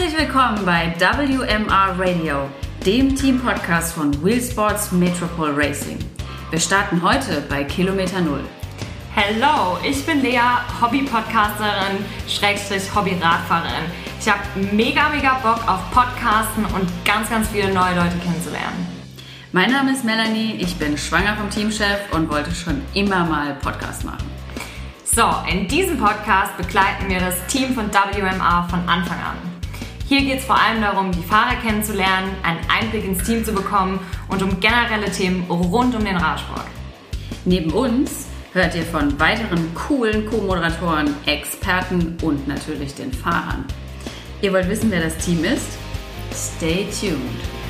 Herzlich willkommen bei WMR Radio, dem Team-Podcast von Wheelsports Metropole Racing. Wir starten heute bei Kilometer Null. Hello, ich bin Lea, Hobby-Podcasterin, Schrägstrich Hobby-Radfahrerin. Ich habe mega, mega Bock auf Podcasten und ganz, ganz viele neue Leute kennenzulernen. Mein Name ist Melanie, ich bin schwanger vom Teamchef und wollte schon immer mal Podcast machen. So, in diesem Podcast begleiten wir das Team von WMR von Anfang an. Hier geht es vor allem darum, die Fahrer kennenzulernen, einen Einblick ins Team zu bekommen und um generelle Themen rund um den Radsport. Neben uns hört ihr von weiteren coolen Co-Moderatoren, Experten und natürlich den Fahrern. Ihr wollt wissen, wer das Team ist? Stay tuned!